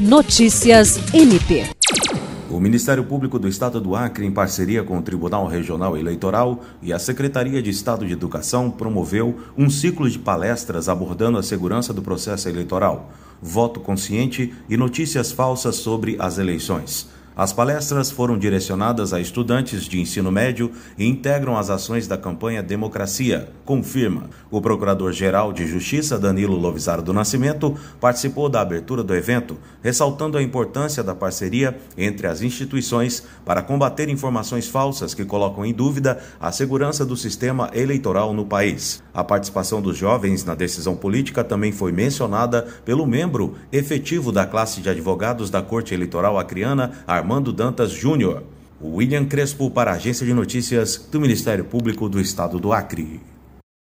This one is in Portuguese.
Notícias MP. O Ministério Público do Estado do Acre, em parceria com o Tribunal Regional Eleitoral e a Secretaria de Estado de Educação, promoveu um ciclo de palestras abordando a segurança do processo eleitoral, voto consciente e notícias falsas sobre as eleições. As palestras foram direcionadas a estudantes de ensino médio e integram as ações da campanha Democracia, confirma. O Procurador-Geral de Justiça, Danilo Lovisaro do Nascimento, participou da abertura do evento, ressaltando a importância da parceria entre as instituições para combater informações falsas que colocam em dúvida a segurança do sistema eleitoral no país. A participação dos jovens na decisão política também foi mencionada pelo membro efetivo da classe de advogados da Corte Eleitoral Acreana, Armando Dantas Júnior. William Crespo para a Agência de Notícias do Ministério Público do Estado do Acre.